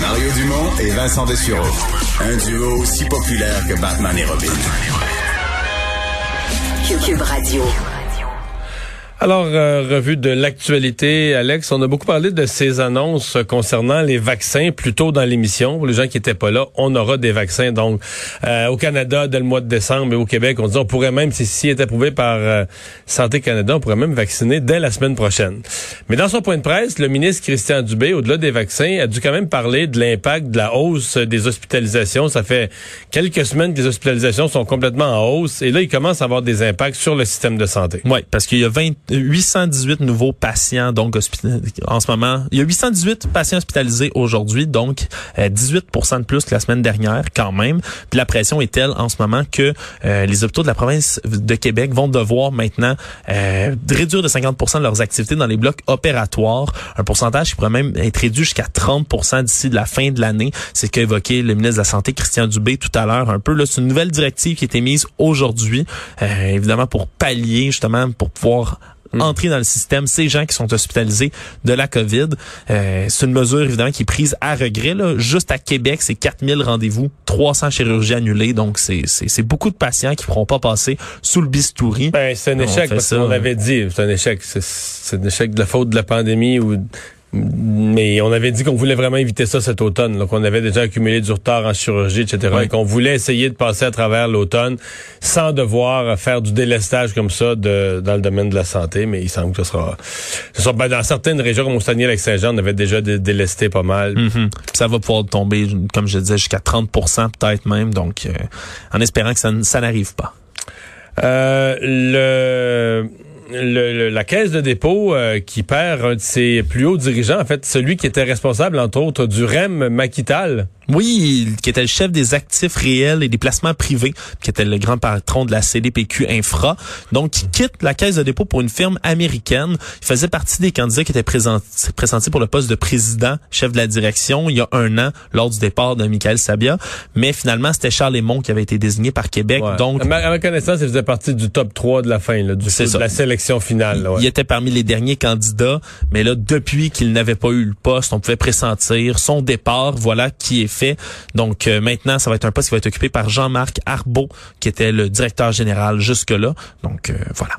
Mario Dumont et Vincent Dessureau. Un duo aussi populaire que Batman et Robin. Cube Radio. Alors, euh, revue de l'actualité, Alex, on a beaucoup parlé de ces annonces concernant les vaccins plus tôt dans l'émission. Pour les gens qui étaient pas là, on aura des vaccins. Donc, euh, au Canada, dès le mois de décembre, et au Québec, on dit on pourrait même, si si est approuvé par euh, Santé Canada, on pourrait même vacciner dès la semaine prochaine. Mais dans son point de presse, le ministre Christian Dubé, au-delà des vaccins, a dû quand même parler de l'impact de la hausse des hospitalisations. Ça fait quelques semaines que les hospitalisations sont complètement en hausse. Et là, il commence à avoir des impacts sur le système de santé. Oui, parce qu'il y a 20 818 nouveaux patients donc en ce moment. Il y a 818 patients hospitalisés aujourd'hui, donc 18 euh, de plus que la semaine dernière quand même. Puis la pression est telle en ce moment que euh, les hôpitaux de la province de Québec vont devoir maintenant euh, réduire de 50 de leurs activités dans les blocs opératoires, un pourcentage qui pourrait même être réduit jusqu'à 30% d'ici la fin de l'année. C'est ce qu'a évoqué le ministre de la Santé Christian Dubé tout à l'heure un peu. Là, c'est une nouvelle directive qui a été mise aujourd'hui, évidemment pour pallier justement pour pouvoir Mm. entrer dans le système ces gens qui sont hospitalisés de la COVID. Euh, c'est une mesure évidemment qui est prise à regret. Là. Juste à Québec, c'est 4000 rendez-vous, 300 chirurgies annulées. Donc, c'est, beaucoup de patients qui ne pourront pas passer sous le bistouri. Ben, c'est un échec, parce qu'on avait dit, c'est un échec. C'est, c'est un échec de la faute de la pandémie ou mais on avait dit qu'on voulait vraiment éviter ça cet automne, donc on avait déjà accumulé du retard en chirurgie, etc. Et qu'on voulait essayer de passer à travers l'automne sans devoir faire du délestage comme ça de, dans le domaine de la santé. Mais il semble que ce sera, ce sera ben, dans certaines régions comme Saguenay-Lac-Saint-Jean, on avait déjà délesté pas mal. Mm-hmm. Ça va pouvoir tomber, comme je disais, jusqu'à 30% peut-être même. Donc, euh, en espérant que ça, ça n'arrive pas. Euh, le le, la caisse de dépôt euh, qui perd un de ses plus hauts dirigeants, en fait, celui qui était responsable, entre autres, du REM Maquital. Oui, qui était le chef des actifs réels et des placements privés, qui était le grand patron de la CDPQ Infra. Donc, il quitte la caisse de dépôt pour une firme américaine. Il faisait partie des candidats qui étaient présentés pour le poste de président, chef de la direction, il y a un an, lors du départ de Michael Sabia. Mais finalement, c'était Charles Lemont qui avait été désigné par Québec. Donc, à ma, connaissance, il faisait partie du top 3 de la fin, là, du, de la sélection finale. Il était parmi les derniers candidats. Mais là, depuis qu'il n'avait pas eu le poste, on pouvait pressentir son départ. Voilà qui est Donc euh, maintenant, ça va être un poste qui va être occupé par Jean-Marc Arbeau, qui était le directeur général jusque-là. Donc euh, voilà.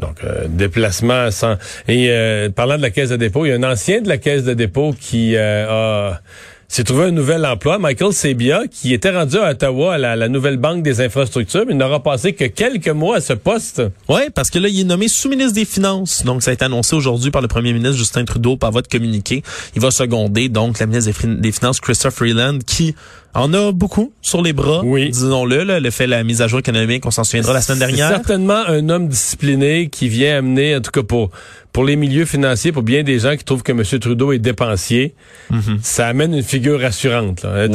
Donc, euh, déplacement sans... Et parlant de la caisse de dépôt, il y a un ancien de la caisse de dépôt qui a s'est trouvé un nouvel emploi. Michael Sebia, qui était rendu à Ottawa à la, nouvelle banque des infrastructures, mais il n'aura passé que quelques mois à ce poste. Oui, parce que là, il est nommé sous-ministre des Finances. Donc, ça a été annoncé aujourd'hui par le premier ministre Justin Trudeau par votre communiqué. Il va seconder, donc, la ministre des Finances, Christophe Freeland, qui en a beaucoup sur les bras, oui. disons-le. Là, le fait la mise à jour économique, on s'en souviendra la semaine dernière. certainement un homme discipliné qui vient amener, en tout cas pour pour les milieux financiers, pour bien des gens qui trouvent que M. Trudeau est dépensier, mhm. ça amène une figure rassurante. Là. Euh,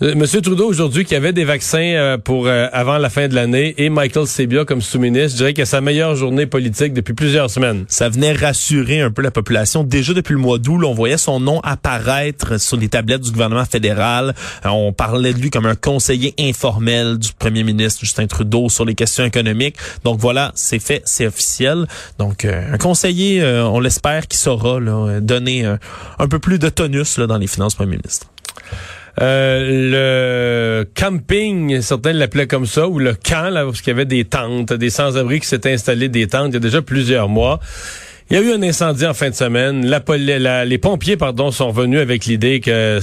M. Trudeau aujourd'hui qui avait des vaccins euh, pour euh, avant la fin de l'année et Michael Sebia comme sous-ministre, je dirais que sa meilleure journée politique depuis plusieurs semaines. Ça venait rassurer un peu la population. Déjà depuis le mois d'août, on voyait son nom apparaître sur les tablettes du gouvernement fédéral. On on parlait de lui comme un conseiller informel du premier ministre Justin Trudeau sur les questions économiques. Donc voilà, c'est fait, c'est officiel. Donc euh, un conseiller, euh, on l'espère, qui saura là, donner euh, un peu plus de tonus là, dans les finances premier ministre. le camping, certains l'appelaient comme ça, ou le camp, là, parce qu'il y avait des tentes, des sans-abri qui s'étaient installés des tentes il y a déjà plusieurs mois. Il y a eu un incendie en fin de semaine. La, les pompiers, pardon, sont revenus avec l'idée que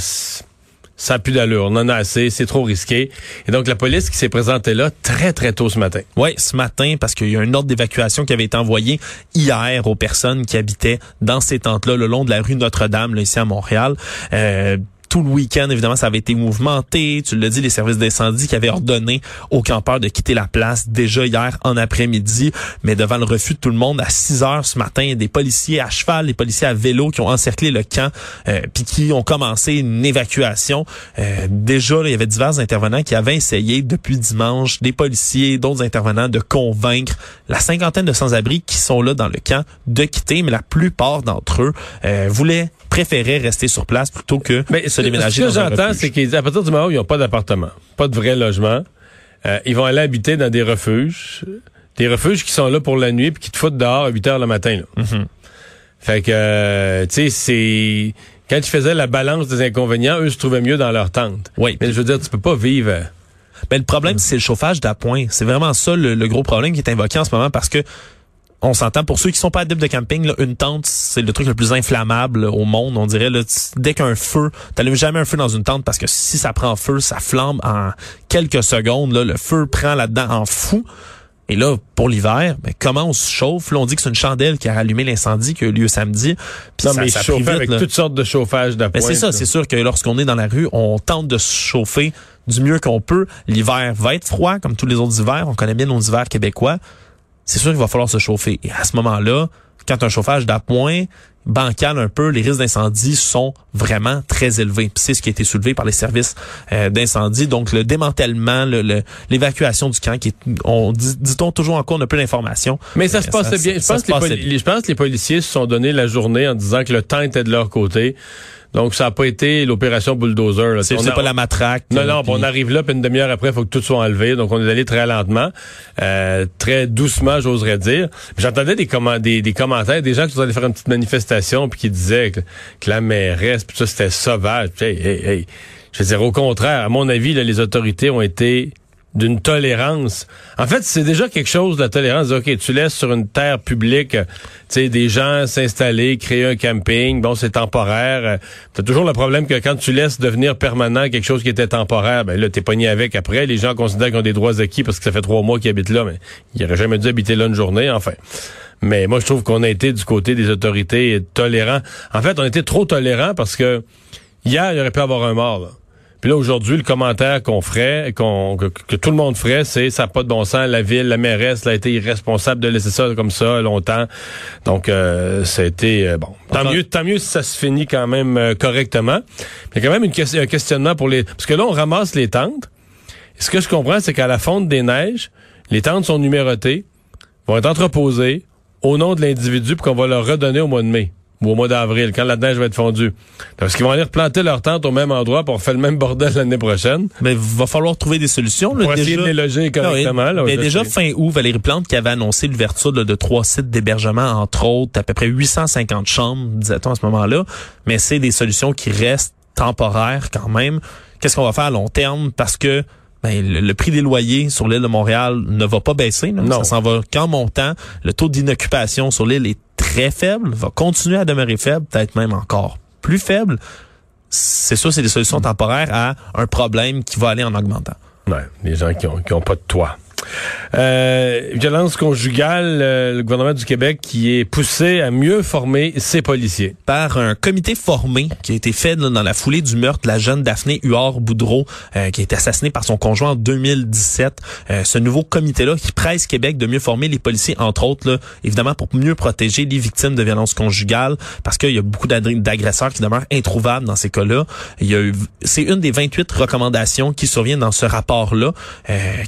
ça n'a plus d'allure, on en a assez, c'est trop risqué. Et donc la police qui s'est présentée là très très tôt ce matin. Oui, ce matin parce qu'il y a un ordre d'évacuation qui avait été envoyé hier aux personnes qui habitaient dans ces tentes-là le long de la rue Notre-Dame, là, ici à Montréal. Euh, tout le week-end, évidemment, ça avait été mouvementé. Tu l'as dit, les services d'incendie qui avaient ordonné aux campeurs de quitter la place déjà hier en après-midi. Mais devant le refus de tout le monde, à 6 heures ce matin, des policiers à cheval, des policiers à vélo qui ont encerclé le camp, euh, puis qui ont commencé une évacuation. Euh, déjà, il y avait divers intervenants qui avaient essayé depuis dimanche, des policiers, d'autres intervenants, de convaincre la cinquantaine de sans-abri qui sont là dans le camp de quitter, mais la plupart d'entre eux euh, voulaient préféraient rester sur place plutôt que mais se déménager. Ce que j'entends, c'est qu'à partir du moment où ils n'ont pas d'appartement, pas de vrai logement, euh, ils vont aller habiter dans des refuges, des refuges qui sont là pour la nuit puis qui te foutent dehors à 8 heures le matin. Là. Mm-hmm. Fait que, euh, tu sais, c'est quand tu faisais la balance des inconvénients, eux se trouvaient mieux dans leur tente. Oui. Mais je veux dire, tu peux pas vivre. Ben, le problème, c'est le chauffage d'appoint. C'est vraiment ça le, le, gros problème qui est invoqué en ce moment parce que on s'entend pour ceux qui sont pas adeptes de camping, là, une tente, c'est le truc le plus inflammable au monde. On dirait là, dès qu'un feu, t'allumes jamais un feu dans une tente parce que si ça prend feu, ça flambe en quelques secondes. Là, le feu prend là-dedans en fou. Et là, pour l'hiver, ben, comment on se chauffe? Là, on dit que c'est une chandelle qui a rallumé l'incendie qui a eu lieu samedi. Puis non, ça, mais ça vite, avec là. toutes sortes de chauffage d'appoint. Ben, c'est ça, c'est sûr que lorsqu'on est dans la rue, on tente de se chauffer du mieux qu'on peut. L'hiver va être froid, comme tous les autres hivers. On connaît bien nos hivers québécois c'est sûr qu'il va falloir se chauffer. Et à ce moment-là, quand un chauffage d'appoint bancal un peu, les risques d'incendie sont vraiment très élevés. C'est ce qui a été soulevé par les services euh, d'incendie. Donc le démantèlement, l'évacuation du camp, qui est, on dit, dit-on toujours encore, on a peu d'informations. Mais ça se euh, passait bien. Je pense, que les, je pense que les policiers se sont donné la journée en disant que le temps était de leur côté. Donc, ça n'a pas été l'opération bulldozer. C'est pas la matraque. Non, non, on arrive là, puis une demi-heure après, il faut que tout soit enlevé. Donc, on est allé très lentement, euh, très doucement, j'oserais dire. J'entendais des, des, des, commentaires, des gens qui sont allés faire une petite manifestation, puis qui disaient que, la mairesse, puis ça, c'était sauvage. Hey, hey, hey. Je veux dire, au contraire, à mon avis, là, les autorités ont été d'une tolérance. En fait, c'est déjà quelque chose, la tolérance. OK, tu laisses sur une terre publique, tu sais, des gens s'installer, créer un camping. Bon, c'est temporaire. T'as toujours le problème que quand tu laisses devenir permanent quelque chose qui était temporaire, ben là, t'es pogné avec après. Les gens considèrent qu'ils ont des droits acquis parce que ça fait trois mois qu'ils habitent là, mais ils n'auraient jamais dû habiter là une journée, enfin. Mais moi, je trouve qu'on a été du côté des autorités tolérants. En fait, on été trop tolérants parce que hier, il aurait pu avoir un mort, là. Puis là, aujourd'hui, le commentaire qu'on ferait, qu'on, que, tout le monde ferait, c'est ça n'a pas de bon sens. La ville, la mairesse, a été irresponsable de laisser ça comme ça longtemps. Donc, euh, ça a été euh, bon. Tant mieux, tant mieux si ça se finit quand même euh, correctement. Il y a quand même une un questionnement pour les. Parce que là, on ramasse les tentes. ce que je comprends, c'est qu'à la fonte des neiges, les tentes sont numérotées, vont être entreposées au nom de l'individu, pour qu'on va leur redonner au mois de mai ou au mois d'avril, quand la neige va être fondue. Parce qu'ils vont aller replanter leur tente au même endroit pour faire le même bordel l'année prochaine. Mais il va falloir trouver des solutions. Là, pour essayer de les loger correctement. mais déjà, fin août, Valérie Plante qui avait annoncé l'ouverture de trois sites d'hébergement, entre autres, à peu près 850 chambres, disait-on à ce moment-là. Mais c'est des solutions qui restent temporaires quand même. Qu'est-ce qu'on va faire à long terme? Parce que ben, le, prix des loyers sur l'île de Montréal ne va pas baisser. Non. Ça s'en va qu'en montant. Le taux d'inoccupation sur l'île est très faible, va continuer à demeurer faible, peut-être même encore plus faible. C'est sûr, c'est des solutions temporaires à un problème qui va aller en augmentant. Ouais, les gens qui ont, qui ont pas de toit. Euh, violence conjugale, euh, le gouvernement du Québec qui est poussé à mieux former ses policiers. Par un comité formé qui a été fait dans la foulée du meurtre de la jeune Daphné Huard-Boudreau, euh, qui a été assassinée par son conjoint en 2017. Euh, ce nouveau comité-là qui presse Québec de mieux former les policiers, entre autres, évidemment pour mieux protéger les victimes de violences conjugales, parce qu'il y a beaucoup d'agresseurs qui demeurent introuvables dans ces cas-là. C'est une des 28 recommandations qui surviennent dans ce rapport-là,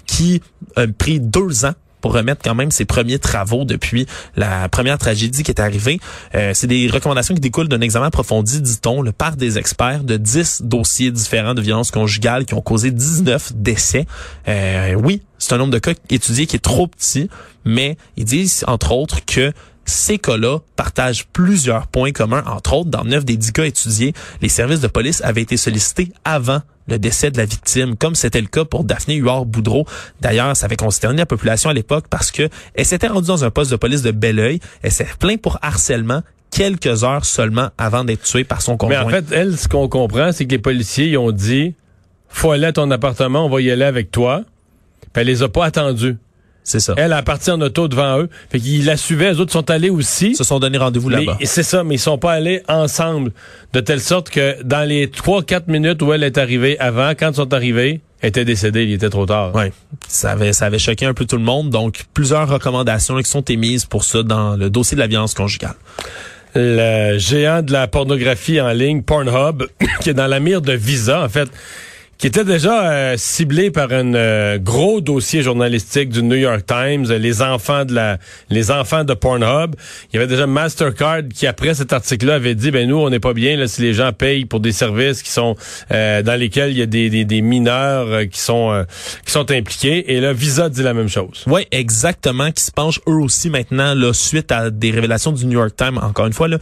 qui a pris deux ans pour remettre quand même ses premiers travaux depuis la première tragédie qui est arrivée. Euh, c'est des recommandations qui découlent d'un examen approfondi, dit-on, le par des experts de 10 dossiers différents de violences conjugales qui ont causé 19 décès. Euh, oui, c'est un nombre de cas étudiés qui est trop petit, mais ils disent, entre autres, que ces cas-là partagent plusieurs points communs. Entre autres, dans neuf des dix cas étudiés, les services de police avaient été sollicités avant le décès de la victime, comme c'était le cas pour Daphné Huard-Boudreau. D'ailleurs, ça avait consterné la population à l'époque parce que elle s'était rendue dans un poste de police de Belleuil. Elle s'est plainte pour harcèlement quelques heures seulement avant d'être tuée par son conjoint. Mais en fait, elle, ce qu'on comprend, c'est que les policiers ont dit, faut aller à ton appartement, on va y aller avec toi. Puis elle les a pas attendus. C'est ça. Elle a parti en auto devant eux. Fait qu'ils la suivaient. Les autres sont allés aussi. Ils se sont donné rendez-vous là-bas. C'est ça, mais ils sont pas allés ensemble. De telle sorte que dans les 3-4 minutes où elle est arrivée avant, quand ils sont arrivés, elle était décédée, il était trop tard. Ouais, ça avait ça avait choqué un peu tout le monde. Donc plusieurs recommandations qui sont émises pour ça dans le dossier de la violence conjugale. Le géant de la pornographie en ligne, Pornhub, qui est dans la mire de Visa, en fait, qui était déjà euh, ciblé par un euh, gros dossier journalistique du New York Times, euh, les enfants de la, les enfants de Pornhub. Il y avait déjà Mastercard qui après cet article-là avait dit, ben nous on n'est pas bien là si les gens payent pour des services qui sont dans lesquels il y a des, des, des mineurs qui sont qui sont impliqués. Et là Visa dit la même chose. Oui, exactement, qui se penchent eux aussi maintenant là suite à des révélations du New York Times encore une fois là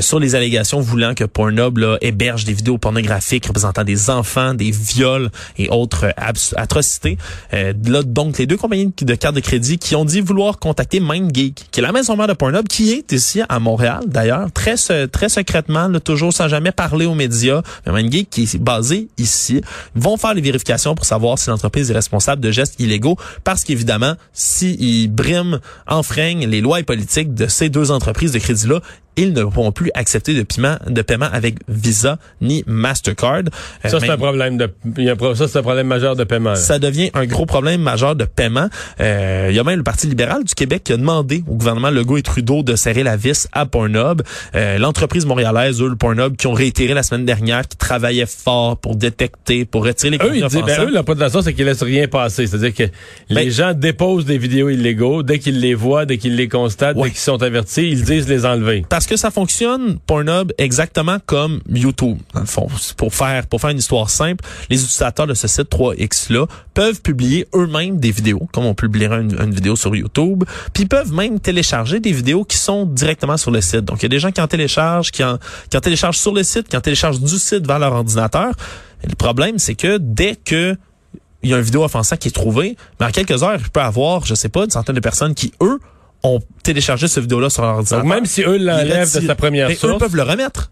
sur les allégations voulant que Pornhub là, héberge des vidéos pornographiques représentant des enfants, des viols et autres atrocités. Euh, là, donc, les deux compagnies de cartes de crédit qui ont dit vouloir contacter MindGeek, qui est la maison mère de Pornhub, qui est ici à Montréal, d'ailleurs, très très secrètement, là, toujours sans jamais parler aux médias. Mais MindGeek, qui est basé ici, vont faire les vérifications pour savoir si l'entreprise est responsable de gestes illégaux, parce qu'évidemment, s'ils briment, enfreignent les lois et politiques de ces deux entreprises de crédit-là, ils ne pourront plus accepter de paiement, de paiement avec Visa ni Mastercard. Euh, ça, c'est un problème de, ça, c'est un problème majeur de paiement. Ça devient un gros problème majeur de paiement. Euh, il y a même le Parti libéral du Québec qui a demandé au gouvernement Legault et Trudeau de serrer la vis à Pornhub. Euh, L'entreprise montréalaise, eux, le Pornhub, qui ont réitéré la semaine dernière, qui travaillaient fort pour détecter, pour retirer les eux, ils disent, ben, eux, la façon, c'est qu'ils laissent rien passer. C'est-à-dire que les ben gens déposent des vidéos illégaux dès qu'ils les voient, dès qu'ils les constatent, dès qu'ils sont avertis, ils disent les enlever parce que ça fonctionne Pornhub exactement comme YouTube dans le fond. Pour faire pour faire une histoire simple, les utilisateurs de ce site 3X là peuvent publier eux-mêmes des vidéos, comme on publierait une, vidéo sur YouTube, puis peuvent même télécharger des vidéos qui sont directement sur le site. Donc il y a des gens qui en téléchargent, qui en qui en téléchargent sur le site, qui en téléchargent du site vers leur ordinateur. Le problème c'est que dès que il y a une vidéo offensante qui est trouvée, mais en quelques heures, il peut avoir, je sais pas, une centaine de personnes qui, eux, ont téléchargé cette vidéo-là sur leur ordinateur. même si eux l'enlèvent de sa première source. Eux peuvent le remettre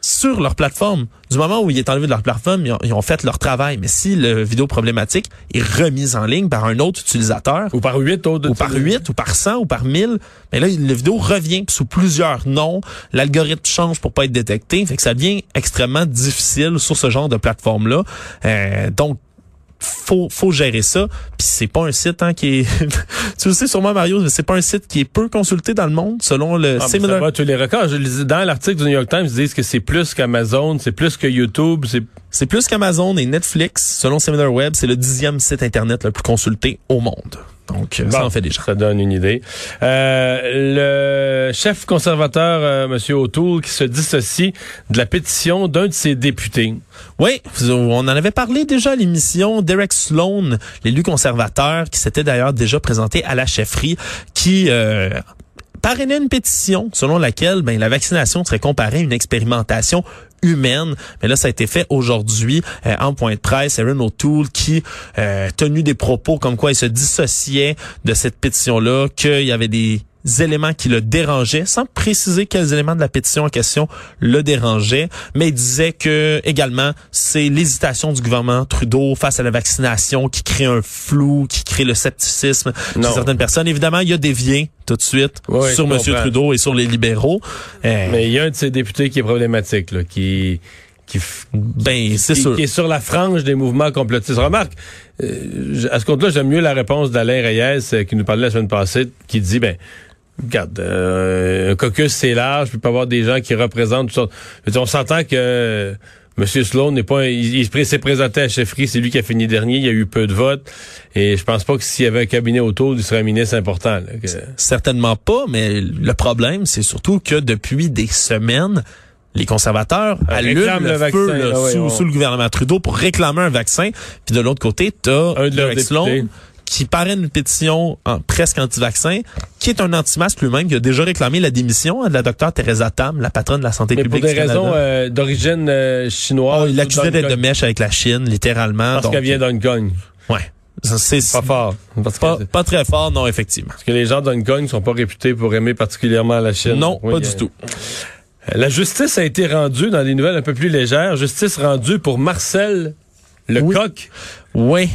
sur leur plateforme. Du moment où il est enlevé de leur plateforme, ils ont, fait leur travail. Mais si le vidéo problématique est remise en ligne par un autre utilisateur, ou par huit autres, ou par huit, ou par cent, ou par mille, mais là, la vidéo revient sous plusieurs noms. L'algorithme change pour pas être détecté. Fait que ça devient extrêmement difficile sur ce genre de plateforme-là. Euh, donc, faut faut gérer ça. Puis c'est pas un site hein, qui est tu le sais sûrement Mario c'est pas un site qui est peu consulté dans le monde selon le ah, similar ça tous les records. Dans l'article du New York Times ils disent que c'est plus qu'Amazon c'est plus que YouTube c'est c'est plus qu'Amazon et Netflix selon SimilarWeb c'est le dixième site internet le plus consulté au monde donc, ça en fait déjà. Ça donne une idée. Euh, le chef conservateur, euh, M. O'Toole, qui se dissocie de la pétition d'un de ses députés. Oui, on en avait parlé déjà à l'émission. Derek Sloan, l'élu conservateur, qui s'était d'ailleurs déjà présenté à la chefferie, qui... Euh, parrainait une pétition selon laquelle ben, la vaccination serait comparée à une expérimentation humaine. Mais là, ça a été fait aujourd'hui euh, en point de presse. Aaron O'Toole qui euh, tenu des propos comme quoi il se dissociait de cette pétition-là, qu'il y avait des éléments qui le dérangeaient, sans préciser quels éléments de la pétition en question le dérangeaient, mais il disait que également c'est l'hésitation du gouvernement Trudeau face à la vaccination qui crée un flou, qui crée le scepticisme chez certaines personnes. Évidemment, il y a dévié tout de suite sur M. Trudeau et sur les libéraux. Euh, mais il y a un de ces députés qui est problématique, là, qui qui, ben, c'est sûr. qui est sur la frange des mouvements complotistes. Remarque, euh, à ce compte-là, j'aime mieux la réponse d'Alain Reyes euh, qui nous parlait la semaine passée, qui dit, ben, Regarde, euh, un caucus, c'est large, il peut pas avoir des gens qui représentent tout ça. on s'entend que M. Sloan n'est pas, il, s'est présenté à chefferie, c'est lui qui a fini dernier, il y a eu peu de votes, et je pense pas que s'il y avait un cabinet autour, il serait un ministre important. Certainement pas, mais le problème, c'est surtout que depuis des semaines, les conservateurs allument le, feu ah sous, le gouvernement Trudeau pour réclamer un vaccin. Puis de l'autre côté, tu as Derek Sloan qui paraît une pétition en, presque anti-vaccin, qui est un anti-masque lui-même, qui a déjà réclamé la démission de la docteure Teresa Tam, la patronne de la santé publique. Pour des raisons euh, d'origine euh, chinoise. Oh, il l'accusait d'être de mèche avec la Chine, littéralement. Parce qu'elle vient d'Hong Kong. Ouais. C'est pas fort. Pas, pas, très fort, non, effectivement. Parce que les gens d'Hong Kong sont pas réputés pour aimer particulièrement la Chine. Non, pas du tout. La justice a été rendue dans des nouvelles un peu plus légères. Justice rendue pour Marcel Lecoq. Oui.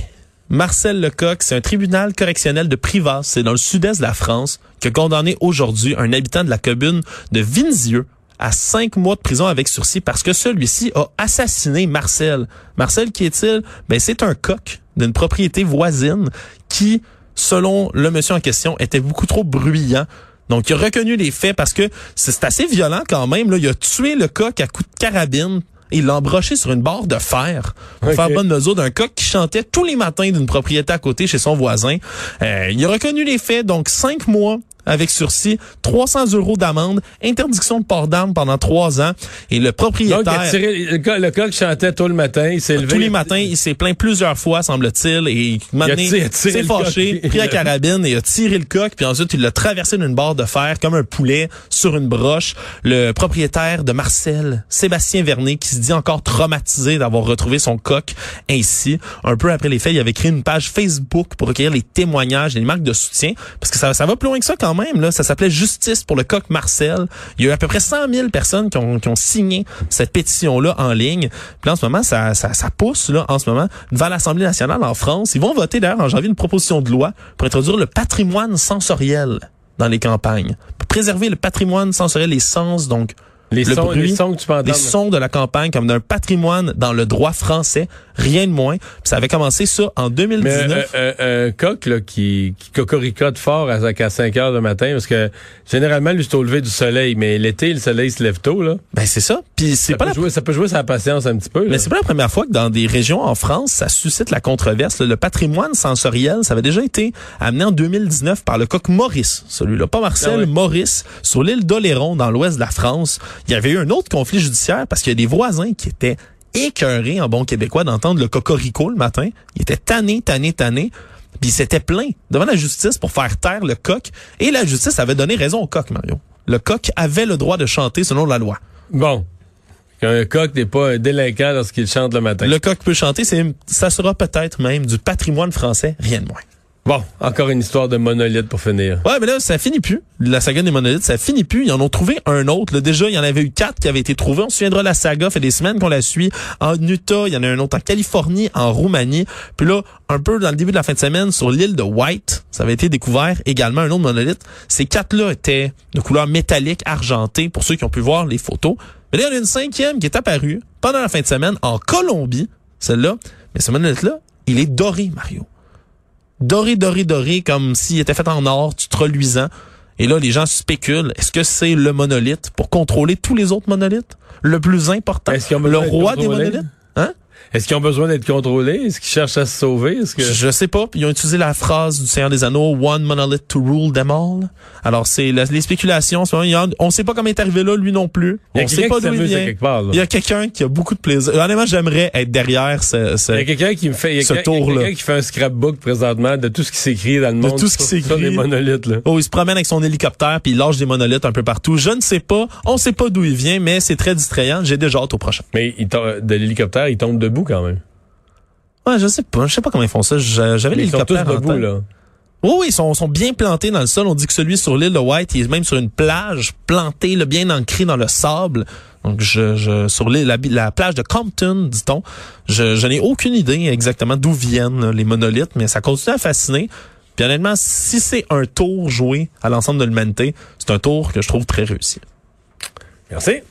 Marcel Lecoq, c'est un tribunal correctionnel de Privas, c'est dans le sud-est de la France, qui a condamné aujourd'hui un habitant de la commune de Vinzieux à cinq mois de prison avec sursis parce que celui-ci a assassiné Marcel. Marcel, qui est-il? Ben, c'est un coq d'une propriété voisine qui, selon le monsieur en question, était beaucoup trop bruyant. Donc, il a reconnu les faits parce que c'est assez violent quand même. Là. Il a tué le coq à coups de carabine il l'a embroché sur une barre de fer pour faire bonne mesure d'un coq qui chantait tous les matins d'une propriété à côté chez son voisin. Euh, il a reconnu les faits, donc cinq mois avec sursis, 300 euros d'amende, interdiction de port d'armes pendant trois ans. Et le propriétaire... Donc, le, coq chantait tout le matin, il s'est levé. Tous les matins, il s'est plaint plusieurs fois, semble-t-il, et il s'est fâché, pris la carabine et a tiré le coq, puis ensuite, il l'a traversé d'une barre de fer comme un poulet sur une broche. Le propriétaire de Marcel, Sébastien Vernet, qui se dit encore traumatisé d'avoir retrouvé son coq ainsi. Un peu après les faits, il avait créé une page Facebook pour recueillir les témoignages et les marques de soutien, parce que ça, ça va plus loin que ça quand même. Là, ça s'appelait Justice pour le coq Marcel. Il y a eu à peu près 100 000 personnes qui ont, qui ont signé cette pétition-là en ligne. Puis en ce moment, ça, ça, ça pousse là en ce moment devant l'Assemblée nationale en France. Ils vont voter d'ailleurs en janvier une proposition de loi pour introduire le patrimoine sensoriel dans les campagnes. Pour préserver le patrimoine sensoriel, les sens, donc les, sons, les sons que tu peux Les sons de la campagne comme d'un patrimoine dans le droit français, rien de moins. Puis ça avait commencé ça en 2019. Mais, euh, euh, un coq là, qui, qui cocoricote fort à, à 5 heures le matin, parce que généralement, lui, c'est au lever du soleil, mais l'été, le soleil se lève tôt. Là. Ben c'est ça. Puis c'est pas peut jouer, ça peut jouer sa patience un petit peu. Mais c'est pas la première fois que dans des régions en France, ça suscite la controverse. Le patrimoine sensoriel, ça avait déjà été amené en 2019 par le coq Maurice, celui-là, pas Marcel, ah Maurice, sur l'île d'Oléron, dans l'ouest de la France il y avait eu un autre conflit judiciaire parce qu'il y a des voisins qui étaient écœurés en bon québécois d'entendre le cocorico le matin. Ils étaient tannés, tannés, tannés. Puis ils s'étaient plaints devant la justice pour faire taire le coq. Et la justice avait donné raison au coq, Mario. Le coq avait le droit de chanter selon la loi. Bon. Un coq n'est pas un délinquant lorsqu'il chante le matin. Le coq peut chanter, ça sera peut-être même du patrimoine français, rien de moins. Bon, encore une histoire de monolithe pour finir. Ouais, mais là, ça finit plus. La saga des monolithes, ça finit plus. Ils en ont trouvé un autre. Là, déjà, il y en avait eu quatre qui avaient été trouvés. On se souviendra, la saga fait des semaines qu'on la suit. En Utah, il y en a un autre en Californie, en Roumanie. Puis là, un peu dans le début de la fin de semaine, sur l'île de White, ça avait été découvert également un autre monolithe. Ces quatre-là étaient de couleur métallique, argentée, pour ceux qui ont pu voir les photos. Mais là, il y en a une cinquième qui est apparue pendant la fin de semaine en Colombie, celle-là. Mais ce monolithe-là, il est doré, Mario doré, doré, doré, comme s'il était fait en or, tout reluisant. Et là, les gens spéculent, est-ce que c'est le monolithe pour contrôler tous les autres monolithes? Le plus important? Le roi des monolithes? Est-ce qu'ils ont besoin d'être contrôlés? Est-ce qu'ils cherchent à se sauver? Que... Je sais pas. Ils ont utilisé la phrase du Seigneur des Anneaux, One monolith to rule them all. Alors, c'est les spéculations. On sait pas comment il est arrivé là, lui non plus. On sait pas d'où il vient. Il y a quelqu'un qui a beaucoup de plaisir. Honnêtement, j'aimerais être derrière ce, ce Il y a quelqu'un qui me fait, il y a quelqu'un qui fait un scrapbook présentement de tout ce qui s'écrit dans le monde. De tout ce qui s'écrit. les monolithes, là. Oh, il se promène avec son hélicoptère puis il lâche des monolithes un peu partout. Je ne sais pas. On sait pas d'où il vient, mais c'est très distrayant. J'ai déjà hâte au prochain. Mais il de l'hélicoptère, il tombe debout quand même. Ouais, je sais pas. Je sais pas comment ils font ça. J'avais l'hélicoptère. Ils sont tous debout, là. Oui, oui, ils sont, sont, bien plantés dans le sol. On dit que celui sur l'île de White, il est même sur une plage plantée, le bien ancré dans le sable. Donc, je, je sur l'île, la, la, plage de Compton, dit-on. Je, je n'ai aucune idée exactement d'où viennent les monolithes, mais ça continue à fasciner. Puis honnêtement, si c'est un tour joué à l'ensemble de l'humanité, c'est un tour que je trouve très réussi. Merci.